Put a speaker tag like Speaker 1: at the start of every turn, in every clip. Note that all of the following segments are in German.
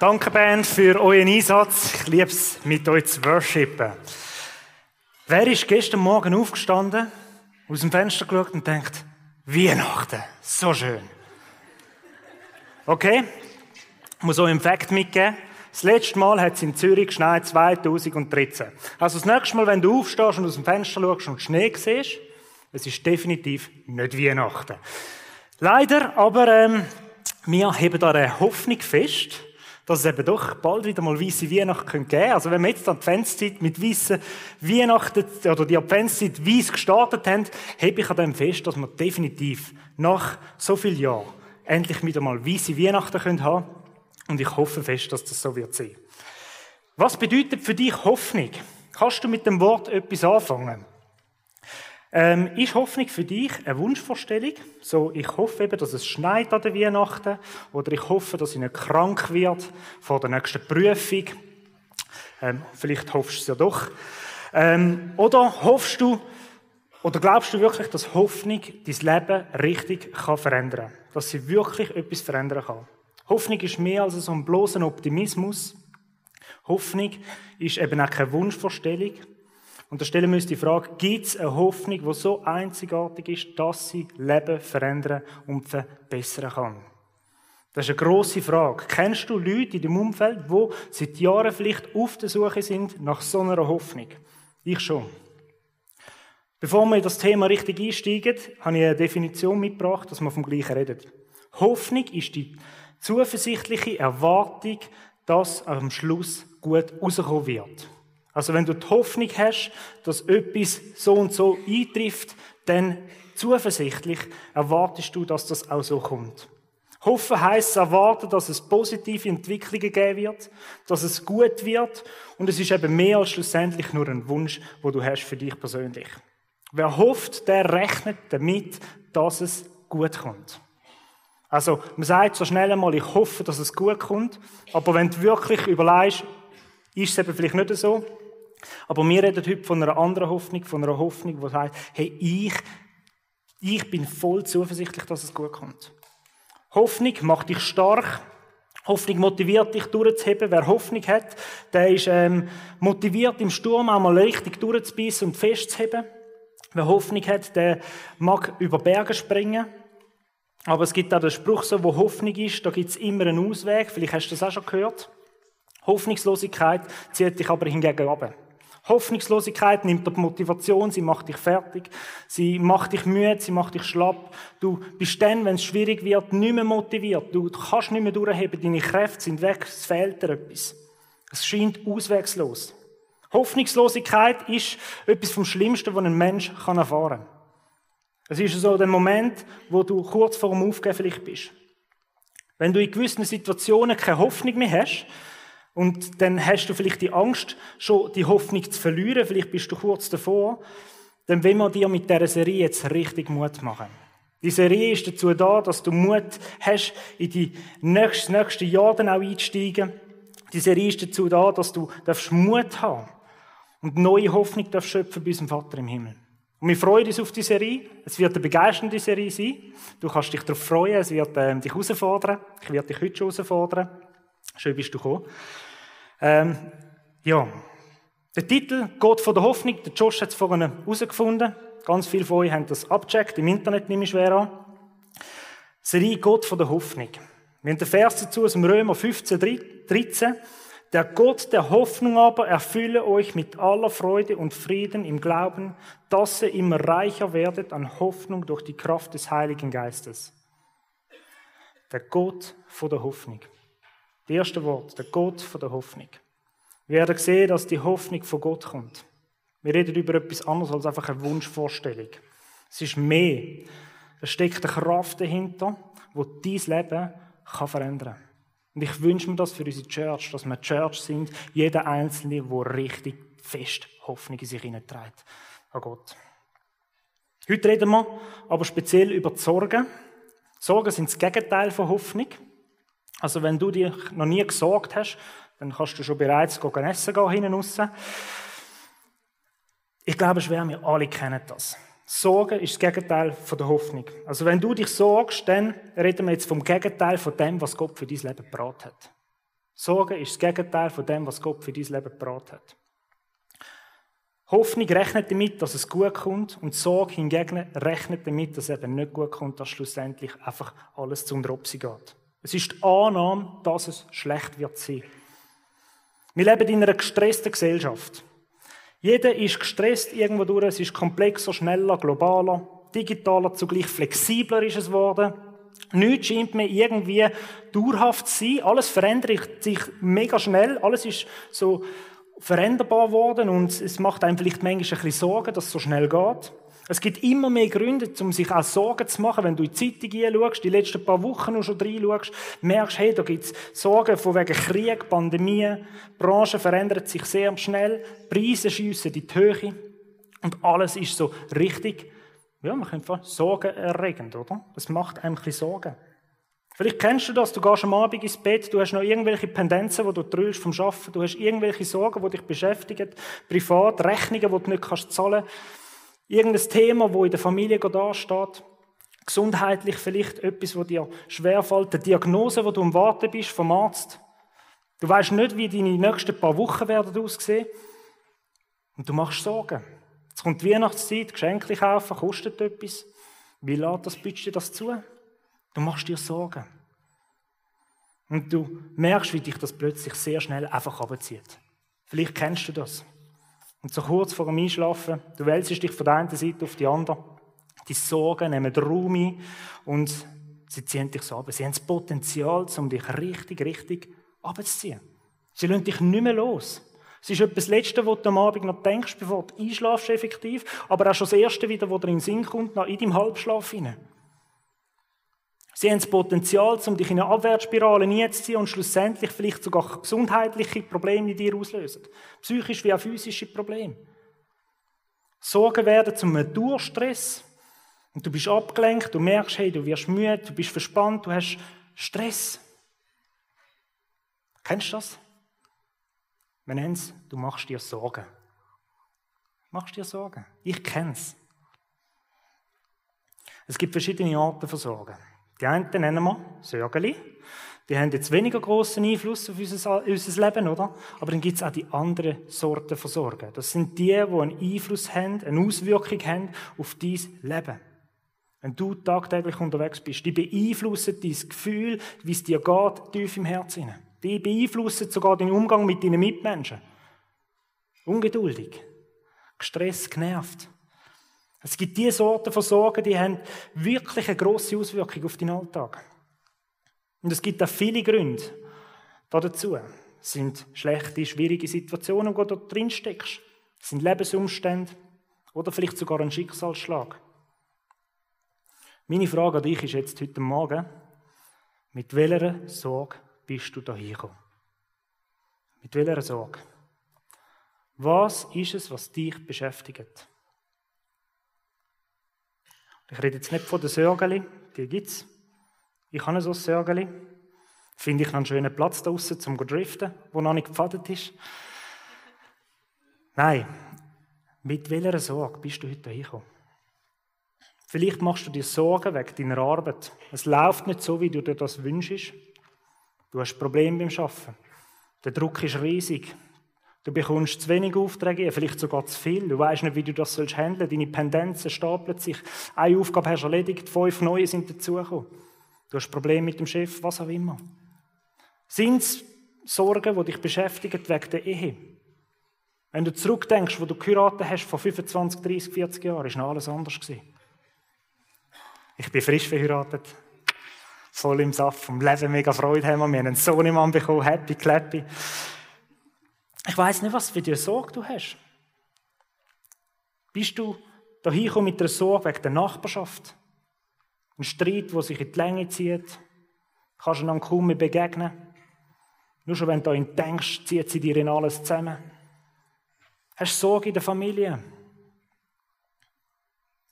Speaker 1: Danke, Band, für euren Einsatz. Ich liebe es, mit euch zu worshipen. Wer ist gestern Morgen aufgestanden, aus dem Fenster geschaut und denkt, Weihnachten, so schön. Okay? Ich muss euch einen Fakt mitgeben. Das letzte Mal hat es in Zürich geschneit 2013. Also das nächste Mal, wenn du aufstehst und aus dem Fenster schaust und Schnee siehst, es ist definitiv nicht Weihnachten. Leider, aber ähm, wir heben da eine Hoffnung fest, dass es eben doch bald wieder mal weisse Weihnachten geben könnte. Also wenn wir jetzt die Adventszeit mit weissen Weihnachten oder die Adventszeit weiss gestartet haben, hebe ich an dem fest, dass wir definitiv nach so vielen Jahren endlich wieder mal weisse Weihnachten können haben und ich hoffe fest, dass das so wird sein. Was bedeutet für dich Hoffnung? Kannst du mit dem Wort etwas anfangen? Ähm, ist Hoffnung für dich eine Wunschvorstellung? So, ich hoffe eben, dass es schneit an der Weihnachten oder ich hoffe, dass ich nicht krank wird vor der nächsten Prüfung. Ähm, vielleicht hoffst du es ja doch. Ähm, oder hoffst du oder glaubst du wirklich, dass Hoffnung dein Leben richtig kann verändern kann? Dass sie wirklich etwas verändern kann? Hoffnung ist mehr als so ein bloßer Optimismus. Hoffnung ist eben auch keine Wunschvorstellung, und da stellen wir uns die Frage, gibt es eine Hoffnung, die so einzigartig ist, dass sie Leben verändern und verbessern kann? Das ist eine grosse Frage. Kennst du Leute in deinem Umfeld, die seit Jahren vielleicht auf der Suche sind nach so einer Hoffnung? Ich schon. Bevor wir in das Thema richtig einsteigen, habe ich eine Definition mitgebracht, dass wir vom Gleichen reden. Hoffnung ist die zuversichtliche Erwartung, dass am Schluss gut rauskommen wird. Also wenn du die Hoffnung hast, dass etwas so und so eintrifft, dann zuversichtlich erwartest du, dass das auch so kommt. Hoffen heisst erwarten, dass es positive Entwicklungen geben wird, dass es gut wird und es ist eben mehr als schlussendlich nur ein Wunsch, wo du hast für dich persönlich. Wer hofft, der rechnet damit, dass es gut kommt. Also, man sagt so schnell einmal, ich hoffe, dass es gut kommt, aber wenn du wirklich überlegst, ist es eben vielleicht nicht so, aber wir reden heute von einer anderen Hoffnung, von einer Hoffnung, die sagt, hey, ich, ich bin voll zuversichtlich, dass es gut kommt. Hoffnung macht dich stark. Hoffnung motiviert dich durchzuheben. Wer Hoffnung hat, der ist ähm, motiviert, im Sturm einmal richtig durchzubissen und festzuheben. Wer Hoffnung hat, der mag über Berge springen. Aber es gibt auch den Spruch, so, wo Hoffnung ist, da gibt es immer einen Ausweg. Vielleicht hast du das auch schon gehört. Hoffnungslosigkeit zieht dich aber hingegen ab. Hoffnungslosigkeit nimmt dir die Motivation, sie macht dich fertig, sie macht dich müde, sie macht dich schlapp. Du bist dann, wenn es schwierig wird, nicht mehr motiviert. Du kannst nicht mehr durchheben, deine Kräfte sind weg, es fehlt dir etwas. Es scheint auswegslos. Hoffnungslosigkeit ist etwas vom Schlimmsten, was ein Mensch erfahren kann. Es ist so der Moment, wo du kurz vor dem Aufgeben vielleicht bist. Wenn du in gewissen Situationen keine Hoffnung mehr hast, und dann hast du vielleicht die Angst, schon die Hoffnung zu verlieren. Vielleicht bist du kurz davor. Dann will man dir mit dieser Serie jetzt richtig Mut machen. Die Serie ist dazu da, dass du Mut hast, in die nächsten, nächsten Jahre dann auch einzusteigen. Die Serie ist dazu da, dass du darfst Mut haben und neue Hoffnung darfst schöpfen bei unserem Vater im Himmel. Und wir freuen uns auf die Serie. Es wird eine begeisternde Serie sein. Du kannst dich darauf freuen. Es wird ähm, dich herausfordern. Ich werde dich heute schon herausfordern. Schön bist du gekommen. Ähm, ja. Der Titel Gott von der Hoffnung, der Josh hat es vorhin herausgefunden. Ganz viele von euch haben das abgecheckt, im Internet nehme ich schwer an. Serie Gott von der Hoffnung. Wir haben den Vers dazu aus dem Römer 15, 13. Der Gott der Hoffnung aber erfülle euch mit aller Freude und Frieden im Glauben, dass ihr immer reicher werdet an Hoffnung durch die Kraft des Heiligen Geistes. Der Gott von der Hoffnung. Das erste Wort, der Gott von der Hoffnung. Wir werden sehen, dass die Hoffnung von Gott kommt. Wir reden über etwas anderes als einfach eine Wunschvorstellung. Es ist mehr. Es steckt eine Kraft dahinter, die dein Leben kann verändern kann. Und ich wünsche mir das für unsere Church, dass wir Church sind, jeder Einzelne, der richtig fest Hoffnung in sich hineinträgt. An Gott. Heute reden wir aber speziell über die Sorgen. Sorgen sind das Gegenteil von Hoffnung. Also wenn du dich noch nie gesorgt hast, dann kannst du schon bereits gehen essen gehen, hinten raus. Ich glaube, schwer, wir alle kennen das. Sorgen ist das Gegenteil von der Hoffnung. Also wenn du dich sorgst, dann reden wir jetzt vom Gegenteil von dem, was Gott für dein Leben gebracht hat. Sorge ist das Gegenteil von dem, was Gott für dein Leben gebracht hat. Hoffnung rechnet damit, dass es gut kommt und Sorge hingegen rechnet damit, dass es eben nicht gut kommt, dass schlussendlich einfach alles zum Dropsi geht. Es ist die Annahme, dass es schlecht wird sein. Wir leben in einer gestressten Gesellschaft. Jeder ist gestresst irgendwo durch, es ist komplexer, schneller, globaler, digitaler, zugleich flexibler ist es geworden. Nichts scheint mir irgendwie dauerhaft zu sein. Alles verändert sich mega schnell. Alles ist so veränderbar worden und es macht einem vielleicht manchmal ein bisschen Sorgen, dass es so schnell geht. Es gibt immer mehr Gründe, um sich auch Sorgen zu machen. Wenn du in die Zeitung hinschaust, die letzten paar Wochen noch schon reinschaust, merkst hey, da gibt es Sorgen von wegen Krieg, Pandemie, die Branche verändert sich sehr schnell, Preise schiessen in die Höhe und alles ist so richtig, ja, man könnte sagen, sorgenerregend, oder? Das macht einem ein bisschen Sorgen. Vielleicht kennst du das, du gehst am Abend ins Bett, du hast noch irgendwelche Pendenzen, die du drüllst vom Arbeiten, du hast irgendwelche Sorgen, die dich beschäftigen, privat, Rechnungen, die du nicht kannst zahlen kannst, irgendein Thema, wo in der Familie da steht, gesundheitlich vielleicht etwas, wo dir schwerfällt, eine Diagnose, wo du am Warten bist vom Arzt. Du weißt nicht, wie deine nächsten paar Wochen werden aussehen und du machst Sorgen. Jetzt kommt Weihnachtszeit, Geschenke kaufen, kostet etwas. Wie lädt das Budget das zu? Du machst dir Sorgen. Und du merkst, wie dich das plötzlich sehr schnell einfach abzieht. Vielleicht kennst du das. Und so kurz vor dem Einschlafen, du wälzst dich von der einen Seite auf die andere. Die Sorgen nehmen Raum ein und sie ziehen dich so ab. Sie haben das Potenzial, um dich richtig, richtig abzuziehen. Sie lassen dich nicht mehr los. Es ist etwas das Letzte, was du am Abend noch denkst, bevor du einschlafst effektiv, aber auch schon das Erste wieder, wo dir in den Sinn kommt, noch in deinem Halbschlaf hinein. Sie haben das Potenzial, um dich in eine Abwärtsspirale hineinzuziehen und schlussendlich vielleicht sogar gesundheitliche Probleme in dir auslösen. Psychisch wie auch physische Probleme. Sorgen werden zum Durchstress. Und du bist abgelenkt, du merkst, hey, du wirst müde, du bist verspannt, du hast Stress. Kennst du das? Wir nennen es, du machst dir Sorgen. Machst dir Sorgen. Ich kenne es. Es gibt verschiedene Arten von Sorgen. Die einen nennen wir Sörgeli. Die haben jetzt weniger großen Einfluss auf unser, unser Leben, oder? Aber dann gibt es auch die anderen Sorten von Sorgen. Das sind die, die einen Einfluss haben, eine Auswirkung haben auf dein Leben. Wenn du tagtäglich unterwegs bist, die beeinflussen dein Gefühl, wie es dir geht, tief im Herzen. Die beeinflussen sogar den Umgang mit deinen Mitmenschen. Ungeduldig, gestresst, genervt. Es gibt diese Sorten von Sorgen, die haben wirklich eine grosse Auswirkung auf deinen Alltag. Und es gibt auch viele Gründe dazu. Es sind schlechte, schwierige Situationen, wo du drin steckst. Es sind Lebensumstände oder vielleicht sogar ein Schicksalsschlag. Meine Frage an dich ist jetzt heute Morgen, mit welcher Sorge bist du da hingekommen? Mit welcher Sorge? Was ist es, was dich beschäftigt? Ich rede jetzt nicht von den Sörgeli, die gibt's. Ich habe so ein Sörgeli. Finde ich einen schönen Platz da draussen zum driften, wo noch nicht gepfadet ist. Nein, mit welcher Sorge bist du heute hingekommen? Vielleicht machst du dir Sorgen wegen deiner Arbeit. Es läuft nicht so, wie du dir das wünschst. Du hast Probleme beim Arbeiten. Der Druck ist riesig. Du bekommst zu wenig Aufträge, vielleicht sogar zu viel. Du weißt nicht, wie du das sollst handeln. Deine Pendenzen stapeln sich. Eine Aufgabe hast du erledigt, fünf neue sind dazugekommen. Du hast Probleme mit dem Chef, was auch immer. Sind es Sorgen, die dich beschäftigen wegen der Ehe? Wenn du zurückdenkst, wo du geheiratet hast vor 25, 30, 40 Jahren, ist noch alles anders gewesen. Ich bin frisch verheiratet. Voll im Saft vom Leben, mega Freude haben wir. Wir haben einen Sohnemann bekommen, happy, clappy. Ich weiß nicht, was für eine Sorge du hast. Bist du da hingekommen mit einer Sorge wegen der Nachbarschaft? Ein Streit, der sich in die Länge zieht? Kannst du dann kaum mehr begegnen? Nur schon wenn du daran denkst, zieht sie dir in alles zusammen. Hast du Sorge in der Familie?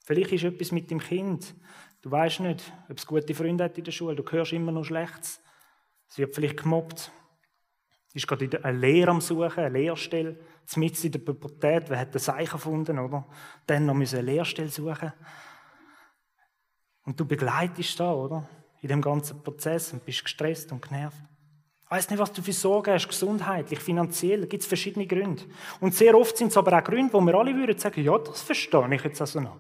Speaker 1: Vielleicht ist etwas mit dem Kind. Du weißt nicht, ob es gute Freunde hat in der Schule. Du hörst immer noch Schlechtes. Es wird vielleicht gemobbt ist gerade eine Lehre am Suchen, eine Lehrstelle, mitten in der Pubertät, wer hat das Zeichen gefunden, oder? Dann noch eine Lehrstelle suchen. Und du begleitest da, oder? In dem ganzen Prozess und bist gestresst und genervt. Weißt nicht, was du für Sorgen hast, gesundheitlich, finanziell, gibt es verschiedene Gründe. Und sehr oft sind es aber auch Gründe, wo wir alle würden sagen, ja, das verstehe ich jetzt also noch.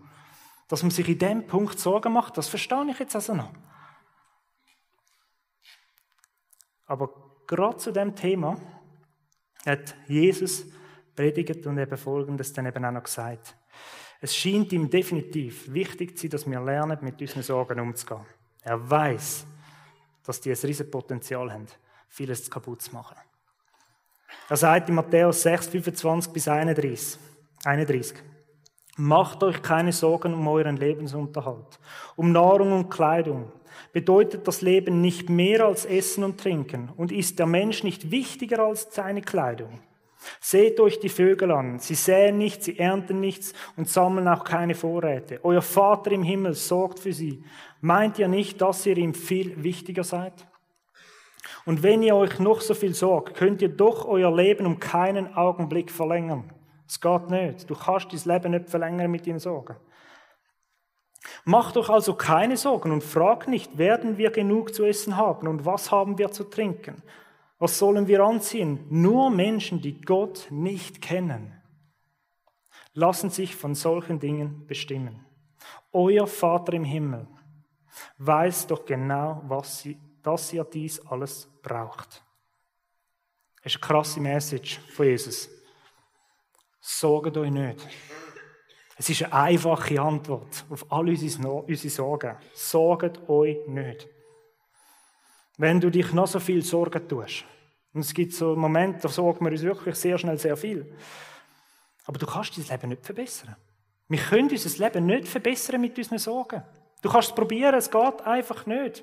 Speaker 1: Dass man sich in dem Punkt Sorgen macht, das verstehe ich jetzt also noch. Aber gerade zu dem Thema hat Jesus predigt und eben Folgendes dann eben auch noch gesagt. Es scheint ihm definitiv wichtig zu sein, dass wir lernen, mit unseren Sorgen umzugehen. Er weiß, dass die ein riesiges Potenzial haben vieles kaputt zu machen. Er sagt in Matthäus 6, 25 bis 31, 31. Macht euch keine Sorgen um euren Lebensunterhalt, um Nahrung und Kleidung. Bedeutet das Leben nicht mehr als Essen und Trinken? Und ist der Mensch nicht wichtiger als seine Kleidung? Seht euch die Vögel an. Sie säen nichts, sie ernten nichts und sammeln auch keine Vorräte. Euer Vater im Himmel sorgt für sie. Meint ihr nicht, dass ihr ihm viel wichtiger seid? Und wenn ihr euch noch so viel sorgt, könnt ihr doch euer Leben um keinen Augenblick verlängern. Es geht nicht. Du kannst dein Leben nicht verlängern mit deinen Sorgen. Macht euch also keine Sorgen und fragt nicht, werden wir genug zu essen haben und was haben wir zu trinken? Was sollen wir anziehen? Nur Menschen, die Gott nicht kennen, lassen sich von solchen Dingen bestimmen. Euer Vater im Himmel weiß doch genau, was sie dass ihr dies alles braucht. Das ist eine krasse Message von Jesus. Sorgt euch nicht. Es ist eine einfache Antwort auf all unsere Sorgen. Sorgt euch nicht. Wenn du dich noch so viel Sorgen tust, und es gibt so Momente, da sorgen wir uns wirklich sehr schnell sehr viel, aber du kannst dein Leben nicht verbessern. Wir können unser Leben nicht verbessern mit unseren Sorgen. Du kannst es probieren, es geht einfach nicht.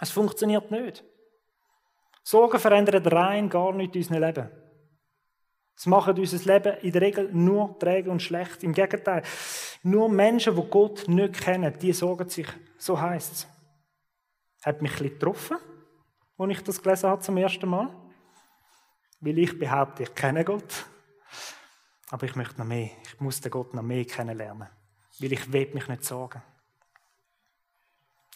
Speaker 1: Es funktioniert nicht. Sorgen verändern rein gar nicht unser Leben. Es macht unser Leben in der Regel nur träge und schlecht. Im Gegenteil, nur Menschen, die Gott nicht kennen, die sorgen sich, so heißt es. Hat mich bisschen getroffen, als ich das gelesen habe zum ersten Mal. Weil ich behaupte, ich kenne Gott. Aber ich möchte noch mehr. Ich muss den Gott noch mehr kennenlernen. Weil ich will mich nicht sorgen.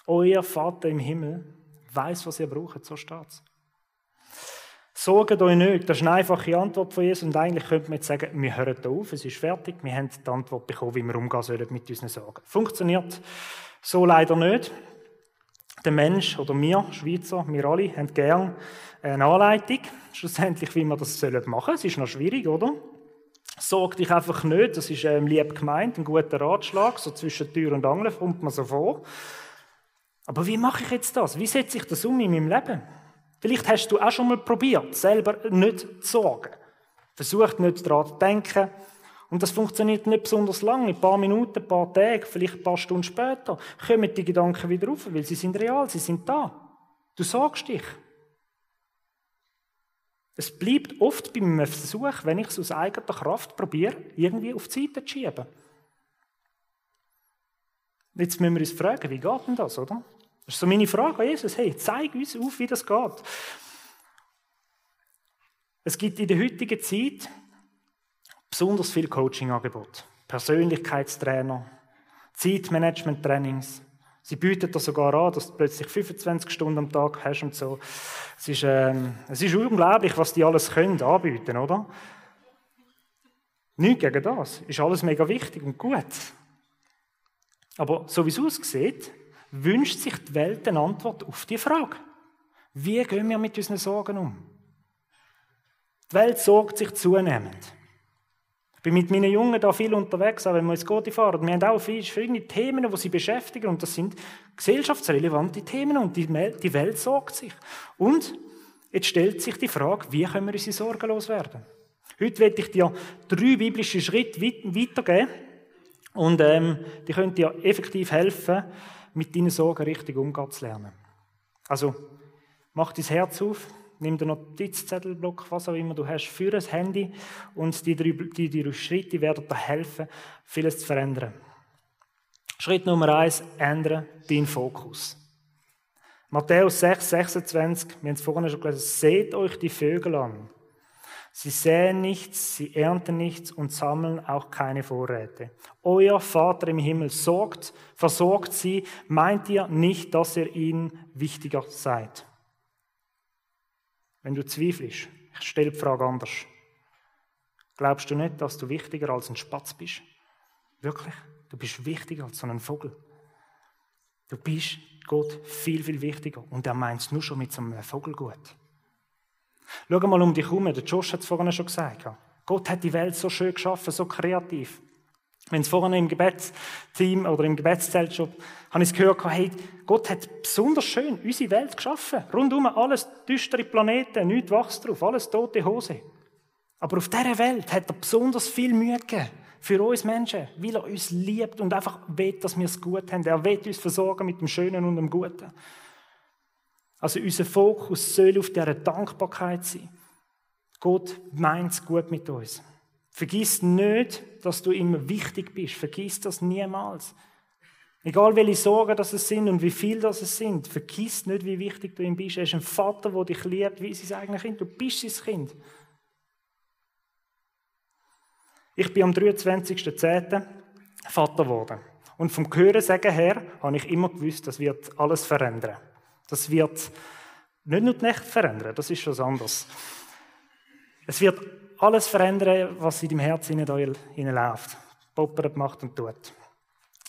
Speaker 1: Euer Vater im Himmel weiß, was ihr braucht, so steht es. Sorgt euch nicht, das ist eine einfache Antwort von Jesus und eigentlich könnte man jetzt sagen, wir hören da auf, es ist fertig, wir haben die Antwort bekommen, wie wir umgehen sollen mit unseren Sorgen. Funktioniert so leider nicht. Der Mensch oder wir, Schweizer, wir alle, haben gern eine Anleitung, schlussendlich, wie wir das machen sollen. Es ist noch schwierig, oder? Sorg dich einfach nicht, das ist ähm, lieb gemeint, ein guter Ratschlag, so zwischen Tür und Angel kommt man so vor. Aber wie mache ich jetzt das? Wie setze ich das um in meinem Leben? Vielleicht hast du auch schon mal probiert, selber nicht zu sorgen. Versucht nicht daran zu denken. Und das funktioniert nicht besonders lange. Ein paar Minuten, ein paar Tage, vielleicht ein paar Stunden später kommen die Gedanken wieder rauf, weil sie sind real, sie sind da. Du sorgst dich. Es bleibt oft bei meinem Versuch, wenn ich es aus eigener Kraft probiere, irgendwie auf die Seite zu schieben. Jetzt müssen wir uns fragen, wie geht denn das, oder? Das ist so meine Frage an Jesus. Hey, zeig uns auf, wie das geht. Es gibt in der heutigen Zeit besonders viel Coaching-Angebot. Persönlichkeitstrainer, Zeitmanagement-Trainings. Sie bieten das sogar an, dass du plötzlich 25 Stunden am Tag hast und so. Es ist, ähm, es ist unglaublich, was die alles können anbieten, oder? Nicht gegen das. Ist alles mega wichtig und gut. Aber so wie es aussieht, wünscht sich die Welt eine Antwort auf die Frage. Wie gehen wir mit unseren Sorgen um? Die Welt sorgt sich zunehmend. Ich bin mit meinen Jungen da viel unterwegs, auch wenn wir ins Goti fahren. Wir haben auch verschiedene Themen, die sie beschäftigen, und das sind gesellschaftsrelevante Themen, und die Welt sorgt sich. Und jetzt stellt sich die Frage, wie können wir unsere Sorgen loswerden? Heute werde ich dir drei biblische Schritte weitergeben, und ähm, die können dir effektiv helfen, mit deinen Sorgen richtig umgehen zu lernen. Also, mach dein Herz auf, nimm den Notizzettelblock, was auch immer du hast, für das Handy und die drei, die drei Schritte werden dir helfen, vieles zu verändern. Schritt Nummer eins, ändere deinen Fokus. Matthäus 6, 26, wir haben es vorhin schon gelesen, seht euch die Vögel an. Sie säen nichts, sie ernten nichts und sammeln auch keine Vorräte. Euer Vater im Himmel sorgt, versorgt sie. Meint ihr nicht, dass ihr ihnen wichtiger seid? Wenn du zweifelst, ich stelle die Frage anders. Glaubst du nicht, dass du wichtiger als ein Spatz bist? Wirklich? Du bist wichtiger als so ein Vogel. Du bist Gott viel, viel wichtiger. Und er meint es nur schon mit so einem Vogel gut. Schau mal um dich herum. Der Josh hat es vorhin schon gesagt. Gott hat die Welt so schön geschaffen, so kreativ. Wenn es vorhin im Gebetsteam oder im Gebetszelt schon, habe ich gehört, hey, Gott hat besonders schön unsere Welt geschaffen. Rundum alles düstere Planeten, nichts wächst drauf, alles tote Hose. Aber auf dieser Welt hat er besonders viel Mühe gegeben. Für uns Menschen, weil er uns liebt und einfach will, dass wir es gut haben. Er will uns versorgen mit dem Schönen und dem Guten. Also unser Fokus soll auf dieser Dankbarkeit sein. Gott meint es gut mit uns. Vergiss nicht, dass du immer wichtig bist. Vergiss das niemals. Egal welche Sorgen das es sind und wie viel das es sind, vergiss nicht, wie wichtig du ihm bist. Er ist ein Vater, der dich liebt, wie sein eigenes Kind. Du bist sein Kind. Ich bin am 23.10. Vater geworden. Und vom Hörensagen her habe ich immer gewusst, das wird alles verändern. Das wird nicht nur die Nächte verändern, das ist schon anderes. Es wird alles verändern, was in deinem Herzen hineinläuft. Poppert, macht und tut.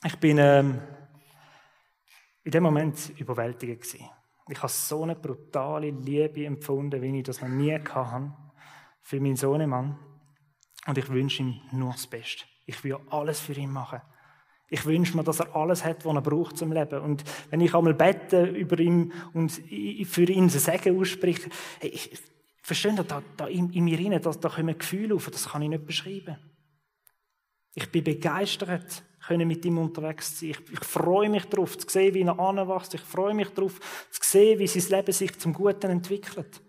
Speaker 1: Ich bin ähm, in dem Moment überwältigt gewesen. Ich habe so eine brutale Liebe empfunden, wie ich das noch nie hatte für meinen Sohnemann. Und ich wünsche ihm nur das Beste. Ich will alles für ihn machen. Ich wünsche mir, dass er alles hat, was er braucht zum Leben. Und wenn ich einmal bete über ihn und für ihn ein Segen ausspreche, ich, versteht ihr, da, da in, in mir rein, da, da kommen Gefühle auf, das kann ich nicht beschreiben. Ich bin begeistert, können mit ihm unterwegs sein. Ich, ich freue mich darauf, zu sehen, wie er anwächst. Ich freue mich darauf, zu sehen, wie sein Leben sich zum Guten entwickelt.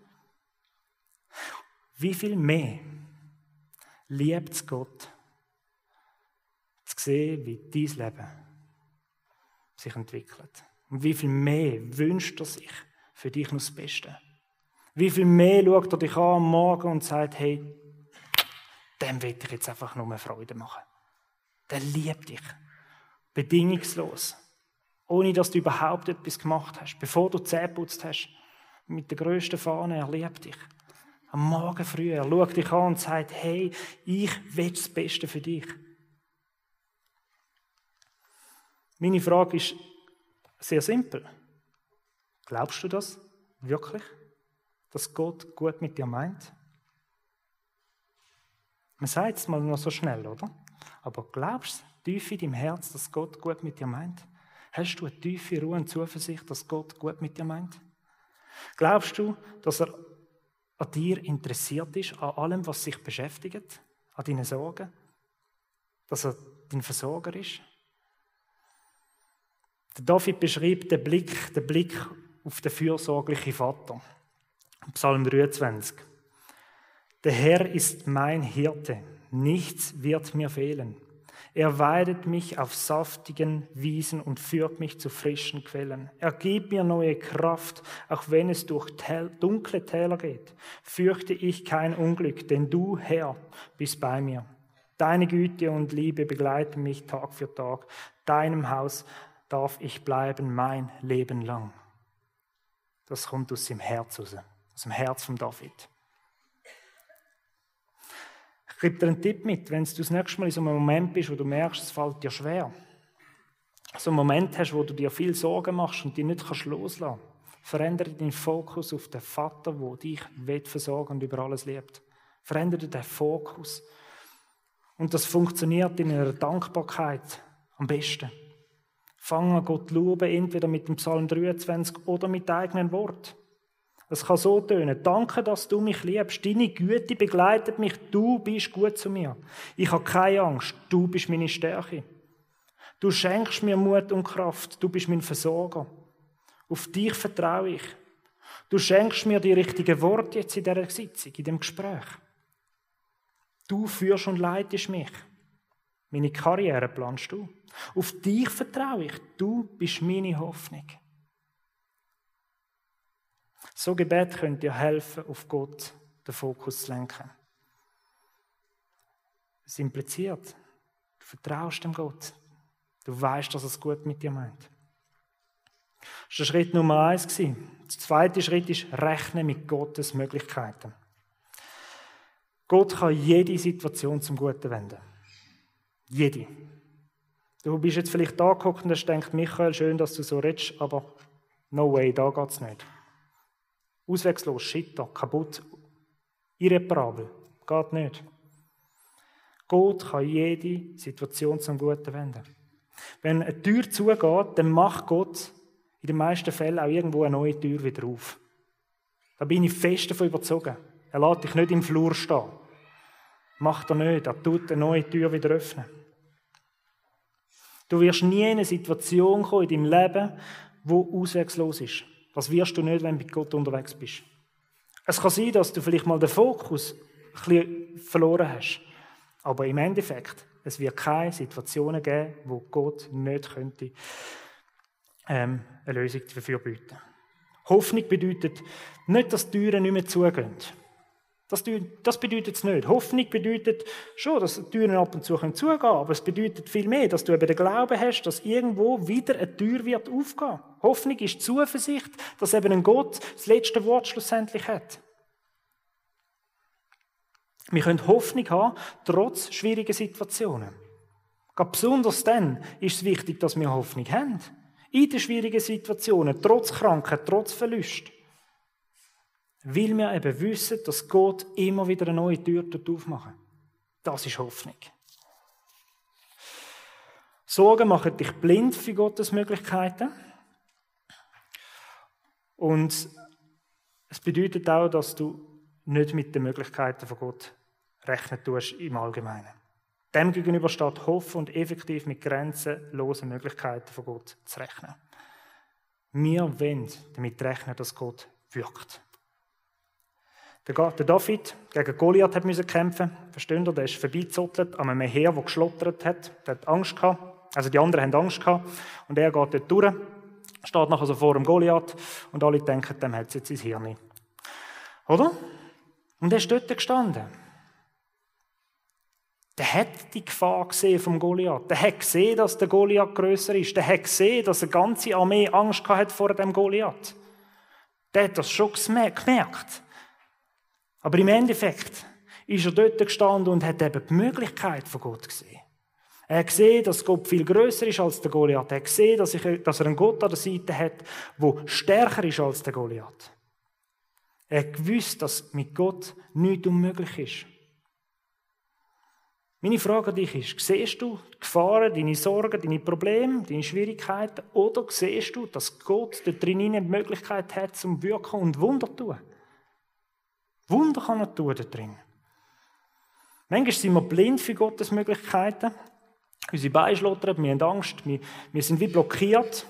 Speaker 1: Wie viel mehr liebt Gott, sehen, wie dein Leben sich entwickelt. Und wie viel mehr wünscht er sich für dich noch das Beste? Wie viel mehr schaut er dich an am Morgen und sagt, hey, dem will ich jetzt einfach nur Freude machen. Der liebt dich. Bedingungslos. Ohne dass du überhaupt etwas gemacht hast. Bevor du Zähne putzt hast. Mit der größten Fahne, er liebt dich. Am Morgen früh, er schaut dich an und sagt, hey, ich will das Beste für dich. Meine Frage ist sehr simpel. Glaubst du das wirklich? Dass Gott gut mit dir meint? Man sagt es mal nur so schnell, oder? Aber glaubst du tief in deinem Herz, dass Gott gut mit dir meint? Hast du eine tiefe Ruhe und Zuversicht, dass Gott gut mit dir meint? Glaubst du, dass er an dir interessiert ist, an allem, was sich beschäftigt, an deinen Sorgen? Dass er dein Versorger ist? Der David beschreibt den Blick, den Blick auf den fürsorglichen Vater. Psalm 23. Der Herr ist mein Hirte, nichts wird mir fehlen. Er weidet mich auf saftigen Wiesen und führt mich zu frischen Quellen. Er gibt mir neue Kraft, auch wenn es durch dunkle Täler geht. Fürchte ich kein Unglück, denn du, Herr, bist bei mir. Deine Güte und Liebe begleiten mich Tag für Tag. Deinem Haus darf ich bleiben mein Leben lang. Das kommt aus dem Herz raus, aus dem Herz von David. Ich gebe dir einen Tipp mit, wenn du das nächste Mal in so einem Moment bist, wo du merkst, es fällt dir schwer. So einen Moment hast, wo du dir viel Sorgen machst und dich nicht kannst loslassen kannst. Verändere deinen Fokus auf den Vater, der dich versorgen und über alles liebt. Verändere den Fokus. Und das funktioniert in einer Dankbarkeit am besten. Fang an Gott loben, entweder mit dem Psalm 23 oder mit eigenen Wort. Es kann so tönen. Danke, dass du mich liebst. Deine Güte begleitet mich. Du bist gut zu mir. Ich habe keine Angst. Du bist meine Stärke. Du schenkst mir Mut und Kraft. Du bist mein Versorger. Auf dich vertraue ich. Du schenkst mir die richtigen Worte jetzt in dieser Sitzung, in dem Gespräch. Du führst und leitest mich. Meine Karriere planst du. Auf dich vertraue ich. Du bist meine Hoffnung. So Gebet könnt dir helfen, auf Gott den Fokus zu lenken. Es impliziert, du vertraust dem Gott. Du weißt, dass es gut mit dir meint. Das war Schritt Nummer eins. Der zweite Schritt ist, rechnen mit Gottes Möglichkeiten. Gott kann jede Situation zum Guten wenden. Jede. Du bist jetzt vielleicht da geguckt und hast gedacht, Michael, schön, dass du so redest, aber no way, da geht's nicht. Ausweglos, Schitter, kaputt, irreparabel. Geht nicht. Gott kann jede Situation zum Guten wenden. Wenn eine Tür zugeht, dann macht Gott in den meisten Fällen auch irgendwo eine neue Tür wieder auf. Da bin ich fest davon überzogen. Er lässt dich nicht im Flur stehen. Macht er nicht. Er tut eine neue Tür wieder öffnen. Du wirst nie in eine Situation kommen in deinem Leben, wo auswegslos ist. Das wirst du nicht, wenn du mit Gott unterwegs bist. Es kann sein, dass du vielleicht mal den Fokus ein verloren hast. Aber im Endeffekt, es wird keine Situationen geben, wo Gott nicht könnte ähm, eine Lösung dafür bieten. Hoffnung bedeutet nicht, dass die Türen nicht mehr zugehen. Das, das bedeutet es nicht. Hoffnung bedeutet schon, dass Türen ab und zu zugehen können, aber es bedeutet viel mehr, dass du eben den Glauben hast, dass irgendwo wieder eine Tür wird aufgehen. Hoffnung ist Zuversicht, dass eben ein Gott das letzte Wort schlussendlich hat. Wir können Hoffnung haben, trotz schwieriger Situationen. Gerade besonders dann ist es wichtig, dass wir Hoffnung haben. In den schwierigen Situationen, trotz Krankheit, trotz Verlust. Weil wir eben wissen, dass Gott immer wieder eine neue Tür aufmachen Das ist Hoffnung. Sorgen machen dich blind für Gottes Möglichkeiten. Und es bedeutet auch, dass du nicht mit den Möglichkeiten von Gott rechnen tust im Allgemeinen. Dem gegenüber steht Hoffen und effektiv mit grenzenlosen Möglichkeiten von Gott zu rechnen. Wir wollen damit rechnen, dass Gott wirkt. Der David gegen Goliath müssen kämpfen. Versteht ihr? Der ist vorbeizottelt an einem Heer, das geschlottert hat. Der hat Angst gehabt. Also die anderen haben Angst gehabt. Und er geht dort durch, steht nachher so vor dem Goliath und alle denken, dem hat es jetzt sein Hirn. Oder? Und er ist dort gestanden. Der hat die Gefahr gesehen vom Goliath. Der hat gesehen, dass der Goliath größer ist. Der hat gesehen, dass eine ganze Armee Angst hat vor dem Goliath. Der hat das schon gemerkt. Aber im Endeffekt ist er dort gestanden und hat eben die Möglichkeit von Gott gesehen. Er hat gesehen, dass Gott viel größer ist als der Goliath. Er hat gesehen, dass, er einen Gott an der Seite hat, der stärker ist als der Goliath. Er gewusst, dass mit Gott nichts unmöglich ist. Meine Frage an dich ist, siehst du die Gefahren, deine Sorgen, deine Probleme, deine Schwierigkeiten oder siehst du, dass Gott da drinnen die Möglichkeit hat zum Wirken und Wunder zu tun? Wunder kann er tun da drin. Manchmal sind wir blind für Gottes Möglichkeiten. Unsere Beine schlottern, wir haben Angst, wir, wir sind wie blockiert.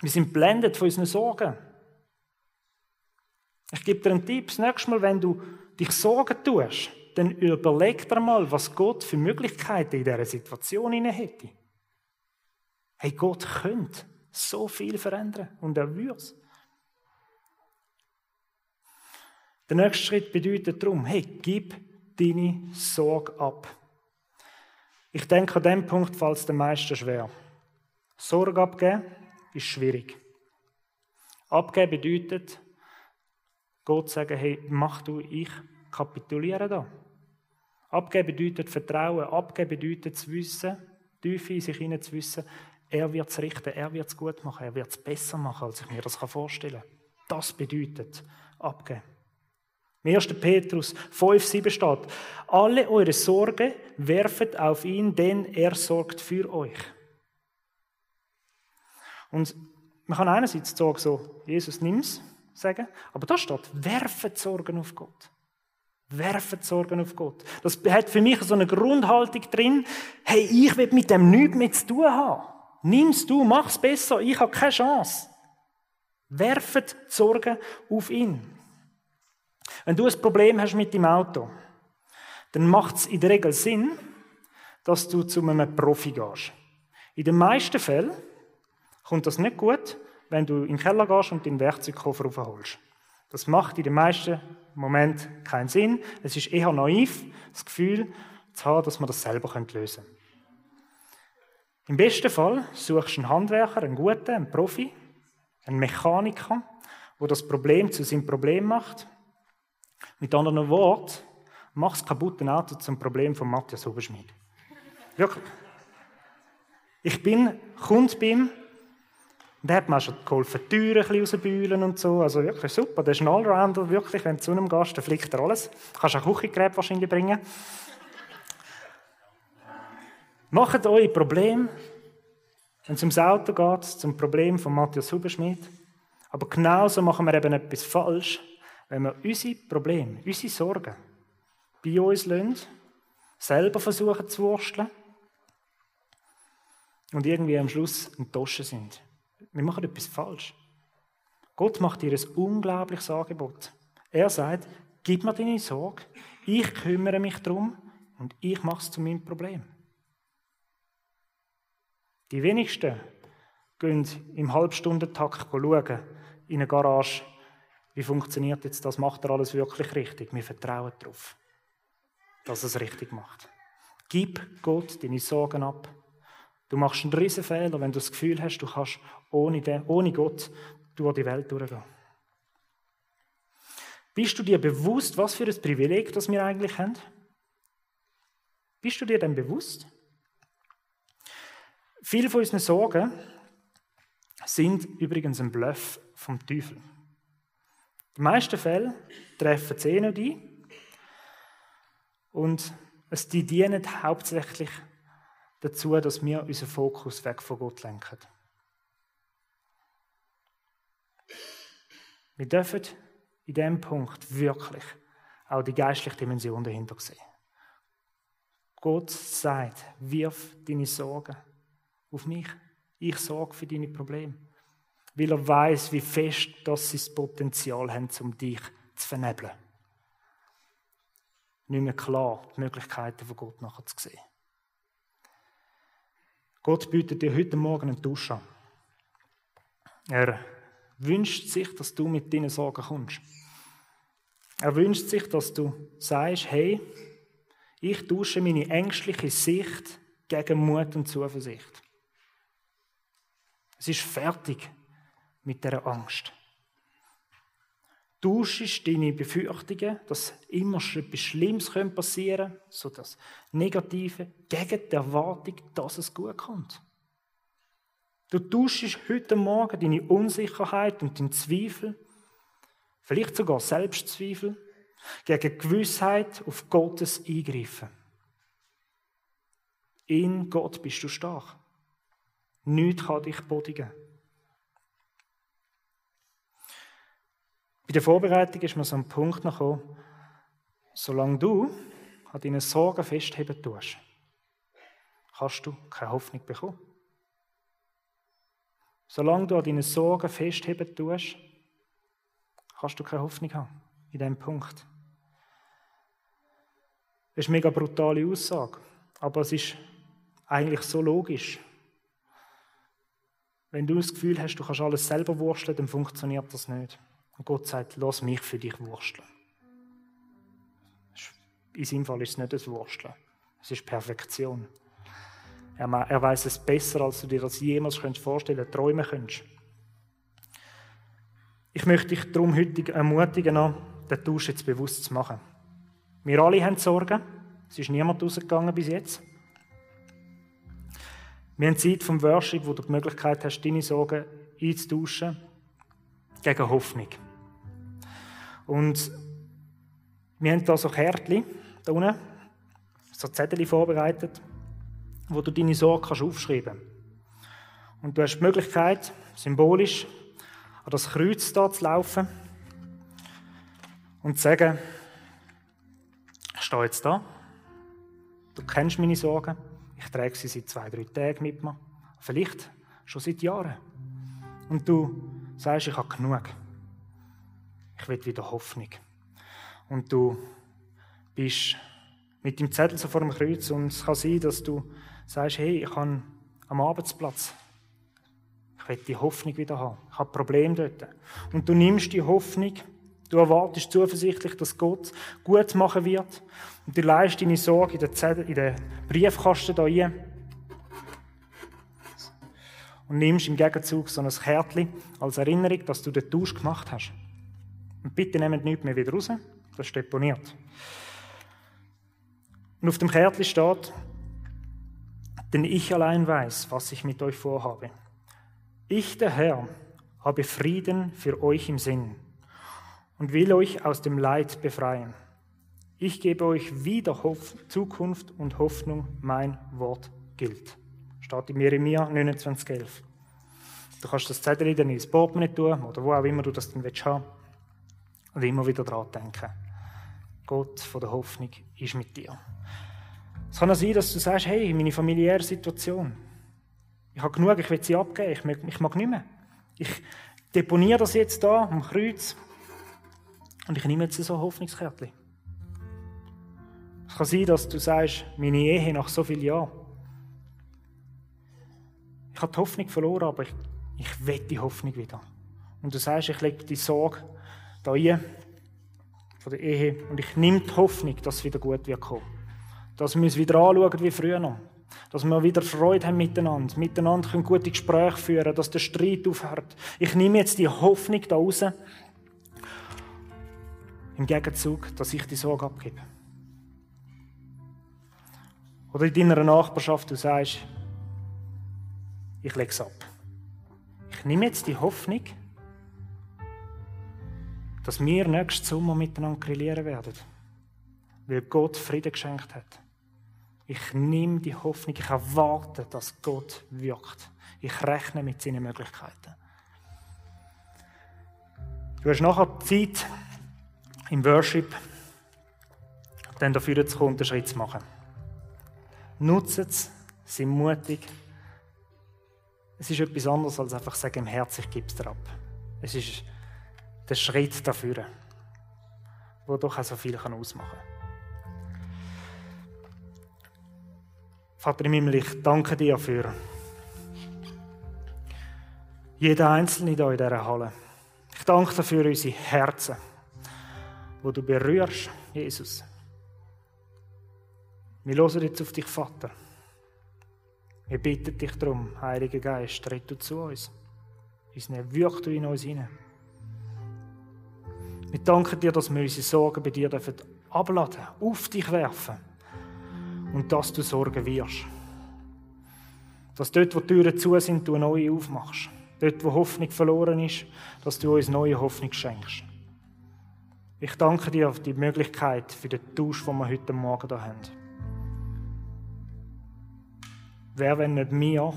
Speaker 1: Wir sind blendet von unseren Sorgen. Ich gebe dir einen Tipp. Das nächste Mal, wenn du dich Sorgen tust, dann überleg dir mal, was Gott für Möglichkeiten in dieser Situation hätte. Hey, Gott könnte so viel verändern und er würde es. Der nächste Schritt bedeutet darum, hey, gib deine Sorge ab. Ich denke, an diesem Punkt fällt es den meisten schwer. Sorge abgeben ist schwierig. Abgeben bedeutet, Gott sagen, hey, mach du, ich kapituliere da. Abgeben bedeutet Vertrauen. Abgeben bedeutet zu wissen, tief in sich hinein zu wissen, er wird es richten, er wird es gut machen, er wird es besser machen, als ich mir das vorstellen kann. Das bedeutet abgeben. Im 1. Petrus 5, 7 steht, alle eure Sorge werfet auf ihn, denn er sorgt für euch. Und man kann einerseits sagen, so, Jesus nimm's, sagen, aber da steht, werfet Sorgen auf Gott. Werfen Sorgen auf Gott. Das hat für mich so eine Grundhaltung drin, hey, ich will mit dem nichts mehr zu tun haben. Nimm's du, mach's besser, ich habe keine Chance. Werfet Sorgen auf ihn. Wenn du ein Problem hast mit dem Auto, dann macht es in der Regel Sinn, dass du zu einem Profi gehst. In den meisten Fällen kommt das nicht gut, wenn du in den Keller gehst und den Werkzeugkoffer raufholst. Das macht in den meisten Momenten keinen Sinn. Es ist eher naiv, das Gefühl zu haben, dass man das selber lösen könnte. Im besten Fall suchst du einen Handwerker, einen guten, einen Profi, einen Mechaniker, der das Problem zu seinem Problem macht. Mit anderen Worten, mach das kaputte Auto zum Problem von Matthias Oberschmidt. Wirklich. Ich bin Kunde bei ihm und hat mir auch schon geholfen, die Türen ein und so. Also wirklich super. Der ist ein Allrounder, wirklich. Wenn du zu einem gehst, dann fliegt er alles. Du kannst auch Küchengeräte wahrscheinlich bringen. Macht eure Problem, wenn es ums Auto geht, zum Problem von Matthias Huberschmidt. Aber genauso machen wir eben etwas falsch, wenn wir unsere Probleme, unsere Sorgen bei uns lassen, selber versuchen zu wursteln und irgendwie am Schluss enttäuscht sind. Wir machen etwas falsch. Gott macht dir ein unglaubliches Angebot. Er sagt, gib mir deine Sorge, ich kümmere mich darum und ich mache es zu meinem Problem. Die wenigsten gehen im Halbstundentakt schauen, in eine Garage, wie funktioniert jetzt das, macht er alles wirklich richtig. Wir vertrauen darauf, dass er es richtig macht. Gib Gott deine Sorgen ab. Du machst einen riesen Fehler, wenn du das Gefühl hast, du kannst ohne, den, ohne Gott durch die Welt durchgehen. Bist du dir bewusst, was für ein Privileg das wir eigentlich haben? Bist du dir denn bewusst? Viele von unseren Sorgen sind übrigens ein Bluff vom Teufel. Die meisten Fälle treffen sie eh nicht ein und es die dienen hauptsächlich dazu, dass wir unseren Fokus weg von Gott lenken. Wir dürfen in diesem Punkt wirklich auch die geistliche Dimension dahinter sehen. Gott sagt, wirf deine Sorgen auf mich. Ich sorge für deine Probleme. Weil er weiß, wie fest dass sie das Potenzial haben, um dich zu vernebeln. Nicht mehr klar, die Möglichkeiten von Gott nachher zu sehen. Gott bietet dir heute Morgen einen Dusch an. Er wünscht sich, dass du mit deinen Sorgen kommst. Er wünscht sich, dass du sagst, hey, ich dusche meine ängstliche Sicht gegen Mut und Zuversicht. Es ist fertig mit der Angst. Tauschst deine Befürchtungen, dass immer etwas Schlimmes passieren könnte, so das Negative, gegen die Erwartung, dass es gut kommt. Du tauschst heute Morgen deine Unsicherheit und deinen Zweifel, vielleicht sogar Selbstzweifel, gegen Gewissheit auf Gottes Eingreifen. In Gott bist du stark. Nichts kann dich bodigen. Bei der Vorbereitung ist mir so ein Punkt gekommen, solange du an deinen Sorgen festheben tust, kannst du keine Hoffnung bekommen. Solange du an deinen Sorgen festheben tust, kannst du keine Hoffnung haben in diesem Punkt. Das ist eine mega brutale Aussage, aber es ist eigentlich so logisch. Wenn du das Gefühl hast, du kannst alles selber wursteln, dann funktioniert das nicht. Und Gott sagt, lass mich für dich wursteln. In seinem Fall ist es nicht das Wursteln. Es ist Perfektion. Er, er weiß es besser, als du dir das jemals vorstellen könntest, träumen könntest. Ich möchte dich darum heute ermutigen, den Tausch jetzt bewusst zu machen. Wir alle haben Sorgen. Es ist niemand rausgegangen bis jetzt. Wir haben Zeit vom Worship, wo du die Möglichkeit hast, deine Sorgen einzutauschen gegen Hoffnung. Und wir haben da so Kärtchen, da unten, so Zettel vorbereitet, wo du deine Sorgen kannst aufschreiben kannst. Und du hast die Möglichkeit, symbolisch an das Kreuz da zu laufen und zu sagen, ich stehe jetzt da, du kennst meine Sorgen, ich trage sie seit zwei, drei Tagen mit mir. Vielleicht schon seit Jahren. Und du sagst, ich habe genug. Ich will wieder Hoffnung. Und du bist mit dem Zettel so vor dem Kreuz und es kann sein, dass du sagst, hey, ich habe am Arbeitsplatz, ich will die Hoffnung wieder haben. Ich habe Probleme dort. Und du nimmst die Hoffnung, du erwartest zuversichtlich, dass Gott gut machen wird und du leist deine Sorge in den, Zettel, in den Briefkasten da ein. und nimmst im Gegenzug so ein Kärtchen als Erinnerung, dass du den Tausch gemacht hast. Und bitte nehmt nichts mehr wieder raus, das ist deponiert. Und auf dem Kärtchen steht, denn ich allein weiß, was ich mit euch vorhabe. Ich, der Herr, habe Frieden für euch im Sinn und will euch aus dem Leid befreien. Ich gebe euch wieder Hoff Zukunft und Hoffnung, mein Wort gilt. Steht in Jeremia 29,11. Du kannst das Zettel dann ins Portemonnaie tun oder wo auch immer du das dann willst haben und immer wieder daran denken. Gott von der Hoffnung ist mit dir. Es kann auch sein, dass du sagst, hey, meine familiäre Situation, ich habe genug, ich will sie abgeben, ich mag, ich mag nicht mehr. Ich deponiere das jetzt da am Kreuz und ich nehme jetzt so ein Hoffnungskärtchen. Es kann sein, dass du sagst, meine Ehe nach so vielen Jahren. Ich habe die Hoffnung verloren, aber ich, ich will die Hoffnung wieder. Und du sagst, ich lege die Sorge ein, von der Ehe, und ich nehme die Hoffnung, dass es wieder gut wird kommen. Dass wir uns wieder anschauen wie früher noch. Dass wir wieder Freude haben miteinander, miteinander können gute Gespräche führen, dass der Streit aufhört. Ich nehme jetzt die Hoffnung da raus, im Gegenzug, dass ich die Sorge abgebe. Oder in deiner Nachbarschaft, du sagst, ich lege es ab. Ich nehme jetzt die Hoffnung, dass wir nächsten Sommer miteinander grillieren werden. Weil Gott Frieden geschenkt hat. Ich nehme die Hoffnung, ich erwarte, dass Gott wirkt. Ich rechne mit seinen Möglichkeiten. Du hast nachher Zeit im Worship, dann dafür zu kommen, einen Schritt zu machen. Nutzt es, sei mutig. Es ist etwas anderes als einfach sagen, im Herz, ich gebe es dir ab. Es ist der Schritt dafür, wo doch auch so viel ausmachen kann. Vater im Himmel, ich danke dir für jeden Einzelnen hier in dieser Halle. Ich danke dir für unsere Herzen, wo du berührst, Jesus. Wir hören jetzt auf dich, Vater. Wir bitten dich darum, Heiliger Geist, tritt du zu uns. Wirk du in uns hinein. Wir danken dir, dass wir unsere Sorgen bei dir abladen dürfen, auf dich werfen. Und dass du Sorgen wirst. Dass dort, wo Türen zu sind, du neue aufmachst. Dort, wo Hoffnung verloren ist, dass du uns neue Hoffnung schenkst. Ich danke dir für die Möglichkeit, für den Tausch, den wir heute Morgen hier haben. Wer, wenn nicht wir,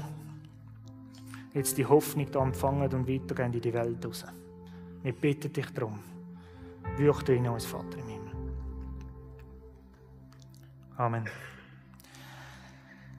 Speaker 1: jetzt die Hoffnung da empfangen und weitergehen in die Welt raus? Wir bitten dich darum. Wirke in uns, Vater im Himmel. Amen.